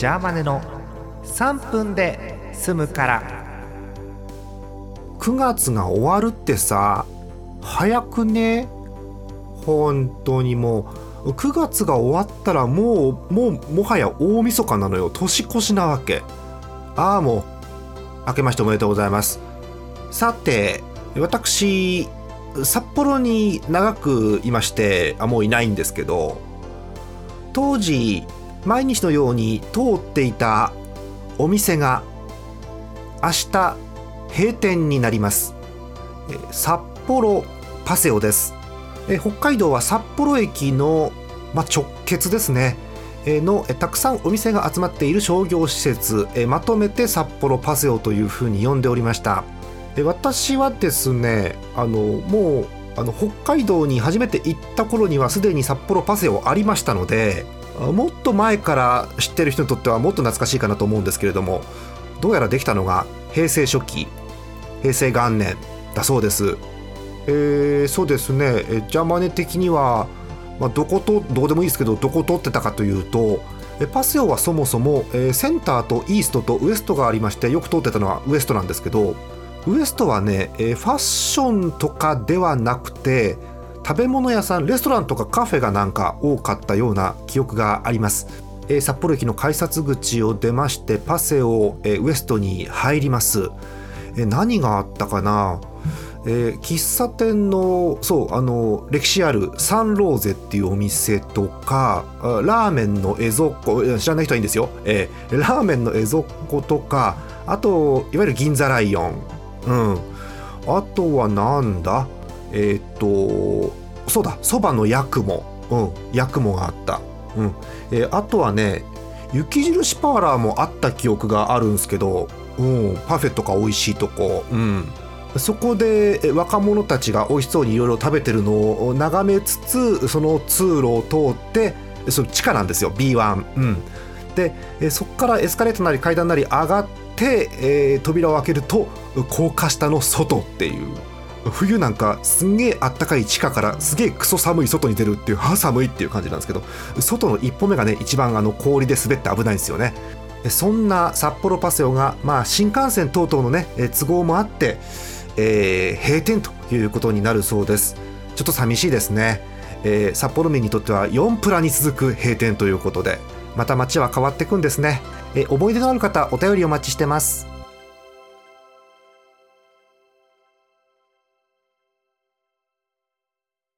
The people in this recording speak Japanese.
ジャーマネの3分で済むから。9月が終わるってさ早くね？本当にもう。9月が終わったらもうもうもはや大晦日なのよ。年越しなわけ。ああもう。明けましておめでとうございます。さて私札幌に長くいましてあもういないんですけど当時毎日のように通っていたお店が明日閉店になります。札幌パセオです。北海道は札幌駅の、ま、直結ですね。のたくさんお店が集まっている商業施設まとめて札幌パセオというふうに呼んでおりました。私はですねあのもうあの北海道に初めて行った頃にはすでに札幌パセオありましたのでもっと前から知ってる人にとってはもっと懐かしいかなと思うんですけれどもどうやらできたのが平成初期平成元年だそうです。えー、そうですね。ジャマネ的には、まあ、どことどうでもいいですけどどこ取ってたかというとパセオはそもそも、え、センターとイーストとウエストがありましてよく通ってたのはウエストなんですけどウエストはね、え、ファッションとかではなくて食べ物屋さんレストランとかカフェがなんか多かったような記憶があります、えー、札幌駅の改札口を出ましてパセオ、えー、ウエストに入ります、えー、何があったかな？えー、喫茶店のそうあの歴史あるサンローゼっていうお店とかラーメンのエゾッコ知らない人はいいんですよ、えー、ラーメンのエゾッコとかあといわゆる銀座ライオン。うん。あとはなんだ？えっ、とそうだそばのヤクモうんヤクモがあった。うん、えー、あとはね雪印パーラーもあった記憶があるんですけど、うん、パフェとか美味しいとこ、うん、そこで若者たちが美味しそうにいろいろ食べてるのを眺めつつその通路を通ってその地下なんですよ B1、うん、でそこからエスカレーターなり階段なり上がって、えー、扉を開けると高架下の外っていう。冬なんかすんげえあったかい地下からすげえクソ寒い外に出るっていうは寒いっていう感じなんですけど外の一歩目がね一番あの氷で滑って危ないんですよね。そんな札幌パセオが、まあ、新幹線等々のね都合もあってえー、閉店ということになるそうです。ちょっと寂しいですね、えー、札幌民にとっては4プラに続く閉店ということでまた街は変わっていくんですね、えー、思い出のある方お便りお待ちしてます。